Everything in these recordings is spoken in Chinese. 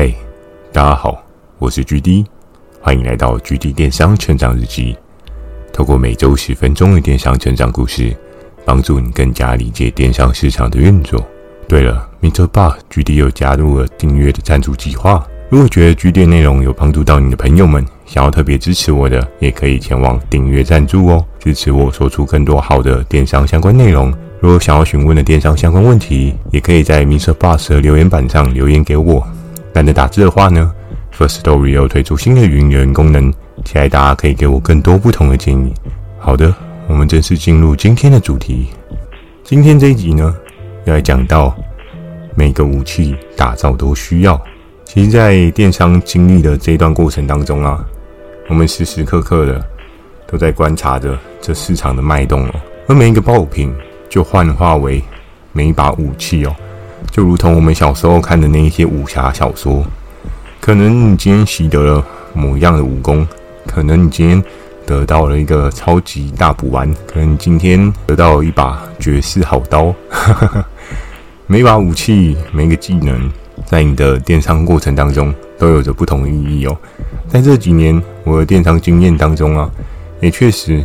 嗨，大家好，我是 GD，欢迎来到 GD 电商成长日记。透过每周十分钟的电商成长故事，帮助你更加理解电商市场的运作。对了，MixerBox，GD 又加入了订阅的赞助计划。如果觉得 GD 内容有帮助到你的朋友们，想要特别支持我的，也可以前往订阅赞助哦，支持我说出更多好的电商相关内容。如果想要询问的电商相关问题，也可以在 MixerBox 的留言板上留言给我。懒得打字的话呢，Firstory 又推出新的语音功能，期待大家可以给我更多不同的建议。好的，我们正式进入今天的主题。今天这一集呢，要来讲到每个武器打造都需要。其实，在电商经历的这一段过程当中啊，我们时时刻刻的都在观察着这市场的脉动哦，而每一个爆品就幻化为每一把武器哦。就如同我们小时候看的那一些武侠小说，可能你今天习得了某样的武功，可能你今天得到了一个超级大补丸，可能你今天得到了一把绝世好刀。每把武器，每个技能，在你的电商过程当中都有着不同的意义哦。在这几年我的电商经验当中啊，也确实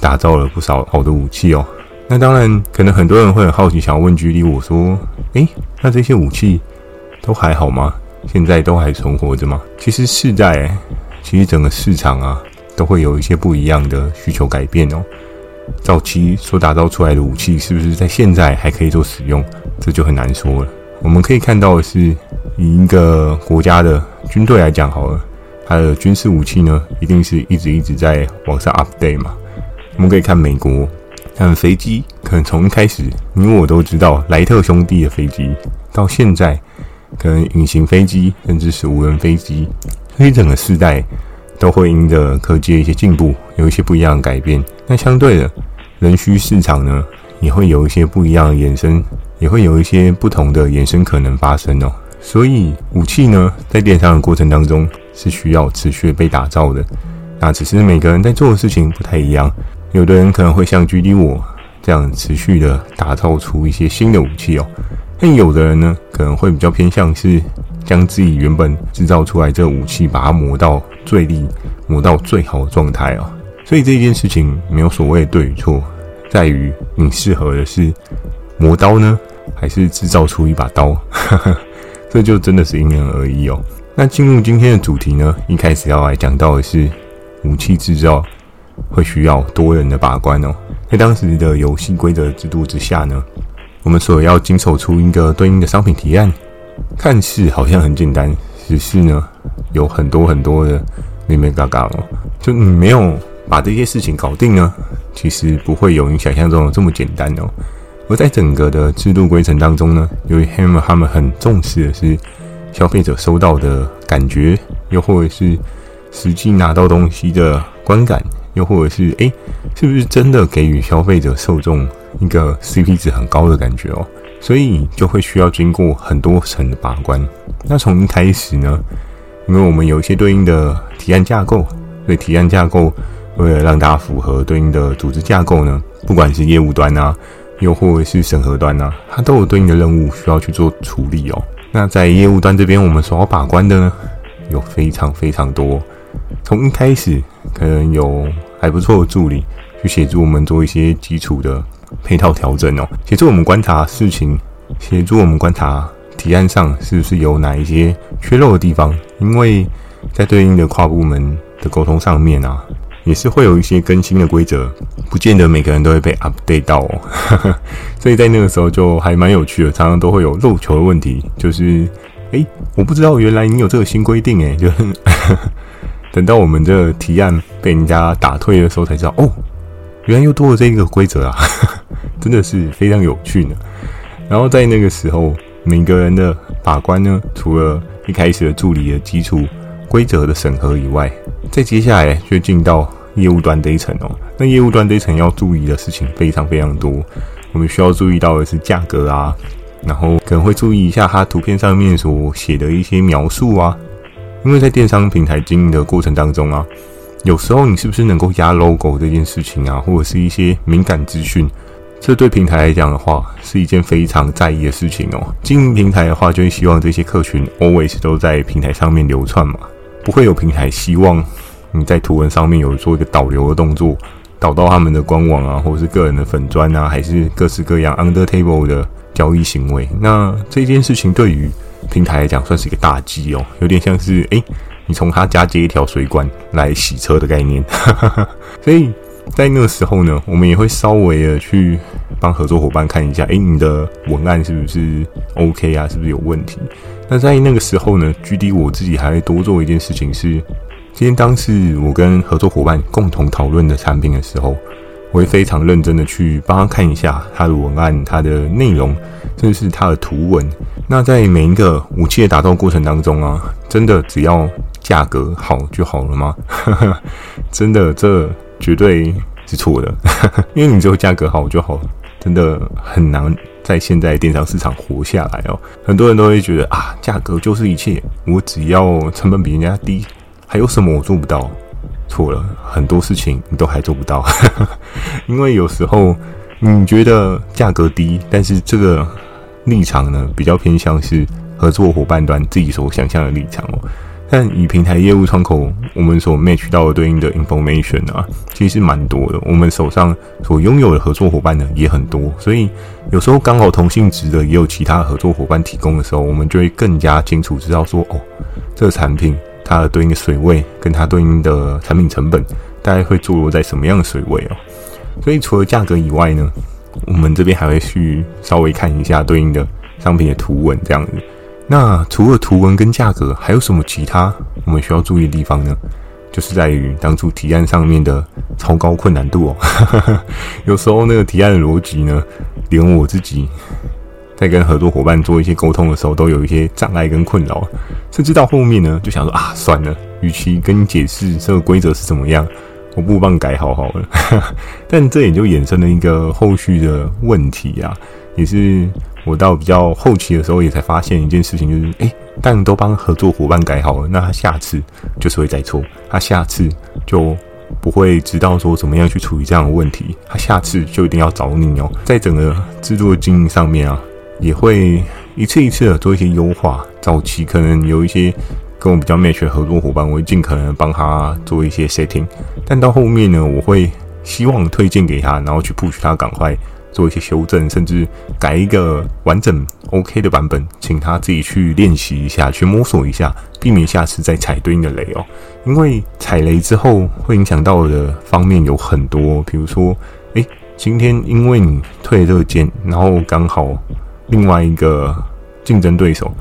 打造了不少好的武器哦。那当然，可能很多人会很好奇，想要问 GD 我说：“诶，那这些武器都还好吗？现在都还存活着吗？”其实是在，其实整个市场啊，都会有一些不一样的需求改变哦。早期所打造出来的武器，是不是在现在还可以做使用？这就很难说了。我们可以看到的是，以一个国家的军队来讲好了，它的军事武器呢，一定是一直一直在往上 update 嘛。我们可以看美国。但飞机可能从一开始，你我都知道莱特兄弟的飞机，到现在可能隐形飞机，甚至是无人飞机，所以整个世代都会因着科技的一些进步，有一些不一样的改变。那相对的，人需市场呢，也会有一些不一样的衍生，也会有一些不同的衍生可能发生哦。所以武器呢，在电商的过程当中是需要持续被打造的。那只是每个人在做的事情不太一样。有的人可能会像 GD 我这样持续的打造出一些新的武器哦，但有的人呢，可能会比较偏向是将自己原本制造出来这武器，把它磨到最利，磨到最好的状态哦。所以这件事情没有所谓的对与错，在于你适合的是磨刀呢，还是制造出一把刀？这就真的是因人而异哦。那进入今天的主题呢，一开始要来讲到的是武器制造。会需要多人的把关哦。在当时的游戏规则制度之下呢，我们所要经手出一个对应的商品提案，看似好像很简单，实是呢有很多很多的眉眉角角哦。就你没有把这些事情搞定呢，其实不会有你想象中的这么简单哦。而在整个的制度规程当中呢，由于 Hammer 他们很重视的是消费者收到的感觉，又或者是实际拿到东西的观感。又或者是诶，是不是真的给予消费者受众一个 CP 值很高的感觉哦？所以就会需要经过很多层的把关。那从一开始呢，因为我们有一些对应的提案架构，所以提案架构为了让大家符合对应的组织架构呢，不管是业务端啊，又或者是审核端啊，它都有对应的任务需要去做处理哦。那在业务端这边，我们所要把关的呢，有非常非常多。从一开始，可能有还不错的助理去协助我们做一些基础的配套调整哦，协助我们观察事情，协助我们观察提案上是不是有哪一些缺漏的地方。因为在对应的跨部门的沟通上面啊，也是会有一些更新的规则，不见得每个人都会被 update 到哦。所以在那个时候就还蛮有趣的，常常都会有漏球的问题，就是诶，我不知道原来你有这个新规定诶，就。等到我们这提案被人家打退的时候，才知道哦，原来又多了这一个规则啊，真的是非常有趣呢。然后在那个时候，每个人的把关呢，除了一开始的助理的基础规则的审核以外，再接下来就进到业务端这一层哦。那业务端这一层要注意的事情非常非常多，我们需要注意到的是价格啊，然后可能会注意一下它图片上面所写的一些描述啊。因为在电商平台经营的过程当中啊，有时候你是不是能够压 logo 这件事情啊，或者是一些敏感资讯，这对平台来讲的话，是一件非常在意的事情哦。经营平台的话，就会希望这些客群 always 都在平台上面流窜嘛，不会有平台希望你在图文上面有做一个导流的动作，导到他们的官网啊，或者是个人的粉砖啊，还是各式各样 under table 的交易行为。那这件事情对于平台来讲，算是一个大忌哦，有点像是诶。你从他家接一条水管来洗车的概念，所以在那个时候呢，我们也会稍微的去帮合作伙伴看一下，诶，你的文案是不是 OK 啊？是不是有问题？那在那个时候呢，GD 我自己还会多做一件事情是，今天当是我跟合作伙伴共同讨论的产品的时候。我会非常认真的去帮他看一下他的文案、他的内容，甚至是他的图文。那在每一个武器的打造过程当中啊，真的只要价格好就好了吗？真的，这绝对是错的。因为你只有价格好就好，真的很难在现在电商市场活下来哦。很多人都会觉得啊，价格就是一切，我只要成本比人家低，还有什么我做不到？错了，很多事情你都还做不到，因为有时候你觉得价格低，但是这个立场呢，比较偏向是合作伙伴端自己所想象的立场哦。但以平台业务窗口，我们所 match 到的对应的 information 啊，其实蛮多的。我们手上所拥有的合作伙伴呢，也很多，所以有时候刚好同性质的也有其他合作伙伴提供的时候，我们就会更加清楚知道说，哦，这个产品。它的对应的水位跟它对应的产品成本，大概会坐落在什么样的水位哦？所以除了价格以外呢，我们这边还会去稍微看一下对应的商品的图文这样子。那除了图文跟价格，还有什么其他我们需要注意的地方呢？就是在于当初提案上面的超高困难度哦。有时候那个提案的逻辑呢，连我自己。在跟合作伙伴做一些沟通的时候，都有一些障碍跟困扰，甚至到后面呢，就想说啊，算了，与其跟你解释这个规则是怎么样，我不如帮你改好好了。但这也就衍生了一个后续的问题啊，也是我到比较后期的时候也才发现一件事情，就是哎，当你都帮合作伙伴改好了，那他下次就是会再错，他下次就不会知道说怎么样去处理这样的问题，他下次就一定要找你哦，在整个制作经营上面啊。也会一次一次的做一些优化。早期可能有一些跟我比较 match 的合作伙伴，我会尽可能帮他做一些 setting。但到后面呢，我会希望推荐给他，然后去 push 他赶快做一些修正，甚至改一个完整 OK 的版本，请他自己去练习一下，去摸索一下，避免下次再踩对应的雷哦。因为踩雷之后会影响到的方面有很多，比如说，诶，今天因为你退了这个件，然后刚好。另外一个竞争对手，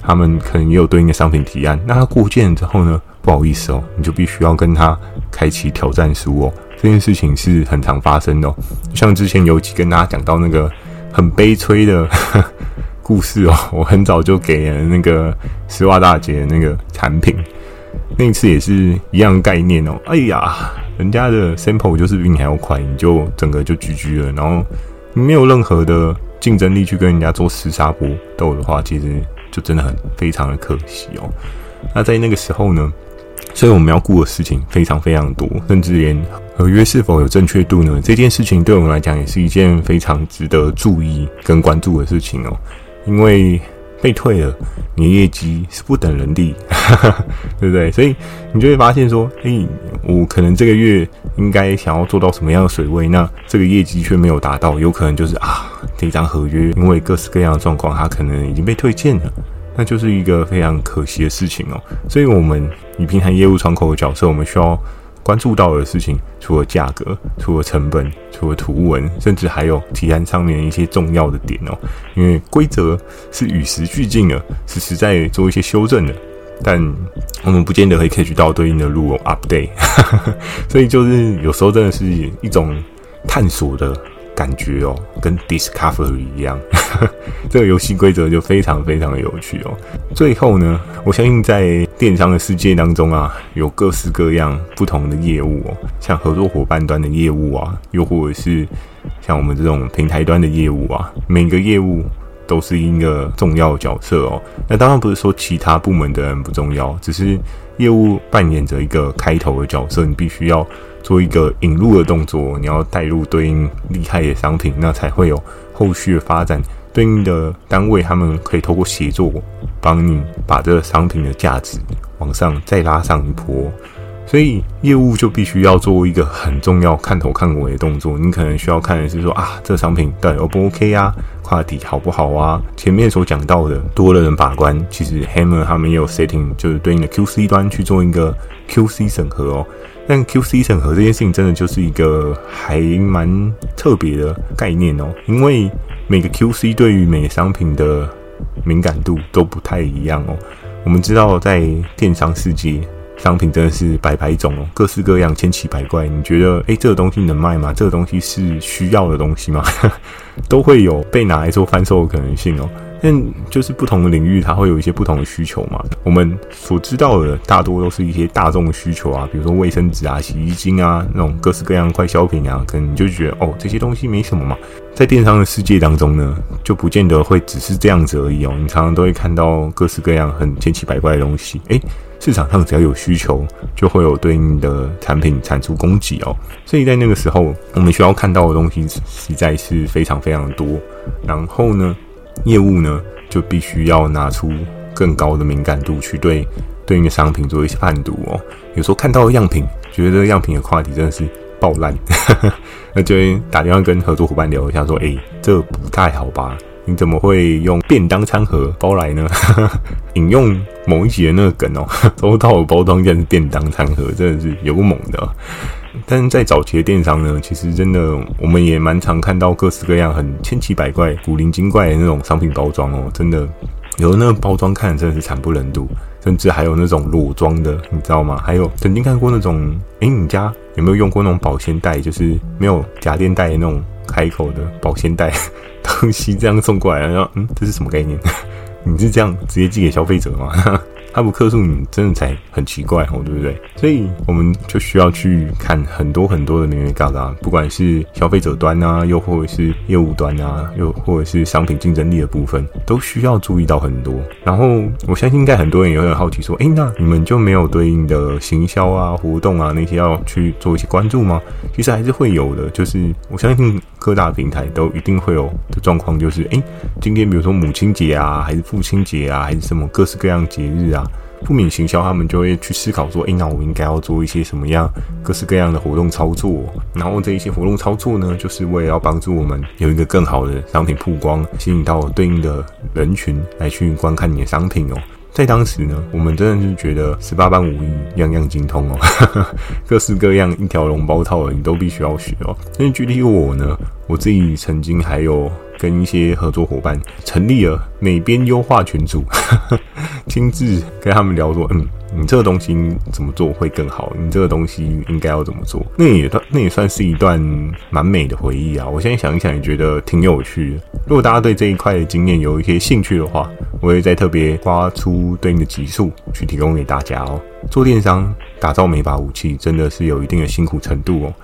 他们可能也有对应的商品提案。那他过件之后呢？不好意思哦，你就必须要跟他开启挑战书哦。这件事情是很常发生的。像之前有几跟大家讲到那个很悲催的 故事哦，我很早就给了那个丝袜大姐那个产品，那一次也是一样概念哦。哎呀，人家的 sample 就是比你还要快，你就整个就 GG 了，然后没有任何的。竞争力去跟人家做厮杀搏斗的话，其实就真的很非常的可惜哦。那在那个时候呢，所以我们要顾的事情非常非常多，甚至连合约是否有正确度呢？这件事情对我们来讲也是一件非常值得注意跟关注的事情哦，因为。被退了，你的业绩是不等人的，对不对？所以你就会发现说，诶，我可能这个月应该想要做到什么样的水位，那这个业绩却没有达到，有可能就是啊，这张合约因为各式各样的状况，它可能已经被退件了，那就是一个非常可惜的事情哦。所以，我们以平台业务窗口的角色，我们需要。关注到的事情，除了价格，除了成本，除了图文，甚至还有提案上面一些重要的点哦。因为规则是与时俱进的，是实在做一些修正的，但我们不见得会 catch 到对应的路哦 update。所以就是有时候真的是一种探索的。感觉哦，跟 Discovery 一样，这个游戏规则就非常非常的有趣哦。最后呢，我相信在电商的世界当中啊，有各式各样不同的业务哦，像合作伙伴端的业务啊，又或者是像我们这种平台端的业务啊，每个业务都是一个重要角色哦。那当然不是说其他部门的人不重要，只是业务扮演着一个开头的角色，你必须要做一个引入的动作，你要带入对应厉害的商品，那才会有后续的发展。对应的单位，他们可以透过协作，帮你把这个商品的价值往上再拉上一波。所以业务就必须要做一个很重要看头看尾的动作。你可能需要看的是说啊，这个商品到底 O 不 OK 啊，跨体好不好啊？前面所讲到的多了人把关，其实 Hammer 他们也有 setting，就是对应的 QC 端去做一个 QC 审核哦。但 QC 审核这件事情真的就是一个还蛮特别的概念哦，因为每个 QC 对于每个商品的敏感度都不太一样哦。我们知道在电商世界，商品真的是百百种哦，各式各样，千奇百怪。你觉得，诶，这个东西能卖吗？这个东西是需要的东西吗？都会有被拿来做贩售的可能性哦。但就是不同的领域，它会有一些不同的需求嘛。我们所知道的，大多都是一些大众的需求啊，比如说卫生纸啊、洗衣精啊，那种各式各样快消品啊，可能你就觉得哦，这些东西没什么嘛。在电商的世界当中呢，就不见得会只是这样子而已哦。你常常都会看到各式各样很千奇百怪的东西。诶，市场上只要有需求，就会有对应的产品产出供给哦。所以在那个时候，我们需要看到的东西实在是非常非常多。然后呢，业务呢，就必须要拿出更高的敏感度去对对应的商品做一些判读哦。有时候看到样品，觉得样品的话题真的是爆烂，那 就会打电话跟合作伙伴聊一下，说：“诶，这不太好吧？你怎么会用便当餐盒包来呢？” 引用某一集的那个梗哦，收到的包装竟然是便当餐盒，真的是有个猛的。但是在早期的电商呢，其实真的我们也蛮常看到各式各样很千奇百怪、古灵精怪的那种商品包装哦，真的有的那个包装看真的是惨不忍睹，甚至还有那种裸装的，你知道吗？还有曾经看过那种，诶，你家有没有用过那种保鲜袋，就是没有夹链袋的那种开口的保鲜袋 东西这样送过来，然后嗯，这是什么概念？你是这样直接寄给消费者吗？他不客诉，你真的才很奇怪哦，对不对？所以我们就需要去看很多很多的眉眉角角，不管是消费者端啊，又或者是业务端啊，又或者是商品竞争力的部分，都需要注意到很多。然后我相信，应该很多人也会很好奇说，诶，那你们就没有对应的行销啊、活动啊那些要去做一些关注吗？其实还是会有的，就是我相信各大平台都一定会有的状况，就是诶，今天比如说母亲节啊，还是父亲节啊，还是什么各式各样节日啊。不明行销，他们就会去思考说：“诶，那我应该要做一些什么样各式各样的活动操作？然后这一些活动操作呢，就是为了要帮助我们有一个更好的商品曝光，吸引到对应的人群来去观看你的商品哦。”在当时呢，我们真的是觉得十八般武艺样样精通哦，各式各样一条龙包套的，你都必须要学哦。因为具体我呢，我自己曾经还有。跟一些合作伙伴成立了美编优化群组，亲自跟他们聊说：“嗯，你这个东西怎么做会更好？你这个东西应该要怎么做？”那也那也算是一段蛮美的回忆啊！我现在想一想，也觉得挺有趣的。如果大家对这一块的经验有一些兴趣的话，我会再特别挖出对应的集数去提供给大家哦。做电商打造每把武器，真的是有一定的辛苦程度哦。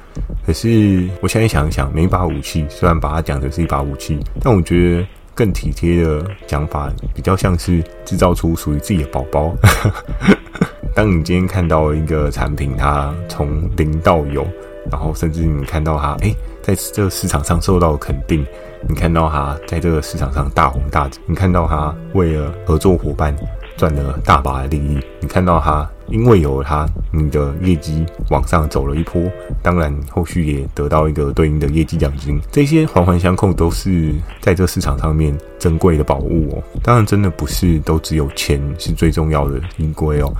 可是我现在想一想，每把武器虽然把它讲成是一把武器，但我觉得更体贴的讲法，比较像是制造出属于自己的宝宝。当你今天看到一个产品，它从零到有，然后甚至你看到它，诶，在这个市场上受到肯定，你看到他在这个市场上大红大紫，你看到他为了合作伙伴赚了大把的利益，你看到他。因为有了它，你的业绩往上走了一波，当然后续也得到一个对应的业绩奖金，这些环环相扣，都是在这市场上面珍贵的宝物哦。当然，真的不是都只有钱是最重要的依归哦。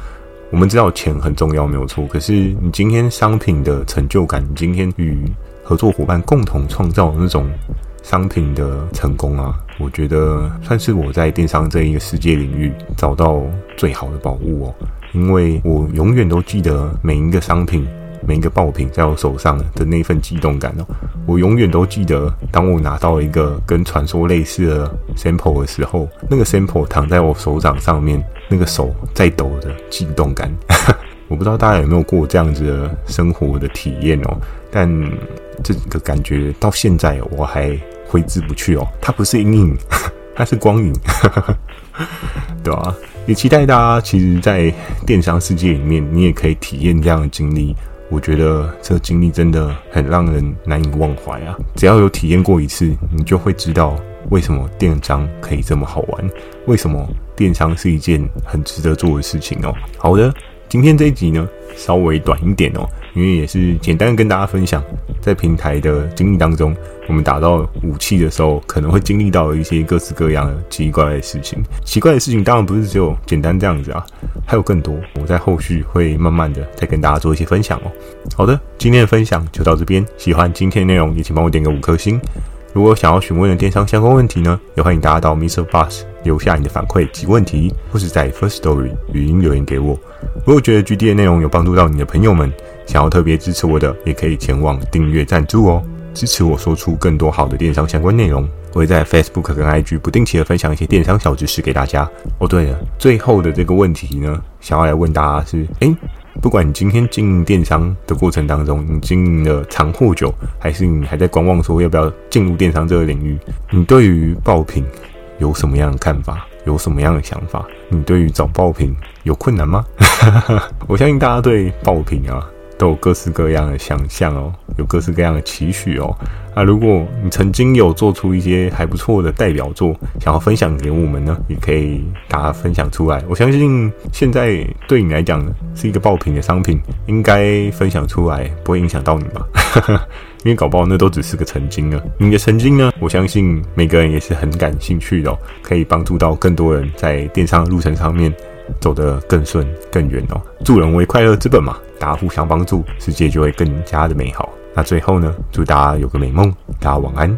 我们知道钱很重要，没有错。可是你今天商品的成就感，你今天与合作伙伴共同创造那种商品的成功啊，我觉得算是我在电商这一个世界领域找到最好的宝物哦。因为我永远都记得每一个商品、每一个爆品在我手上的那份激动感哦。我永远都记得，当我拿到一个跟传说类似的 sample 的时候，那个 sample 躺在我手掌上面，那个手在抖的激动感。我不知道大家有没有过这样子的生活的体验哦，但这个感觉到现在我还挥之不去哦。它不是阴影。它是光影，对啊，也期待大家，其实，在电商世界里面，你也可以体验这样的经历。我觉得这个经历真的很让人难以忘怀啊！只要有体验过一次，你就会知道为什么电商可以这么好玩，为什么电商是一件很值得做的事情哦。好的，今天这一集呢，稍微短一点哦。因为也是简单的跟大家分享，在平台的经历当中，我们打到武器的时候，可能会经历到一些各式各样的奇怪的事情。奇怪的事情当然不是只有简单这样子啊，还有更多。我在后续会慢慢的再跟大家做一些分享哦。好的，今天的分享就到这边。喜欢今天的内容，也请帮我点个五颗星。如果想要询问的电商相关问题呢，也欢迎大家到 Mr. Bus 留下你的反馈及问题，或是在 Firstory 语音留言给我。如果觉得 GD 的内容有帮助到你的朋友们，想要特别支持我的，也可以前往订阅赞助哦，支持我说出更多好的电商相关内容。我会在 Facebook 跟 IG 不定期的分享一些电商小知识给大家。哦，对了，最后的这个问题呢，想要来问大家是：诶，不管你今天经营电商的过程当中，你经营了长或久，还是你还在观望说要不要进入电商这个领域，你对于爆品有什么样的看法？有什么样的想法？你对于找爆品有困难吗？我相信大家对爆品啊。都有各式各样的想象哦，有各式各样的期许哦。那如果你曾经有做出一些还不错的代表作，想要分享给我们呢，也可以大家分享出来。我相信现在对你来讲是一个爆品的商品，应该分享出来不会影响到你吧？因为搞不好那都只是个曾经啊。你的曾经呢，我相信每个人也是很感兴趣的，可以帮助到更多人在电商路程上面。走得更顺更远哦，助人为快乐之本嘛，大家互相帮助，世界就会更加的美好。那最后呢，祝大家有个美梦，大家晚安。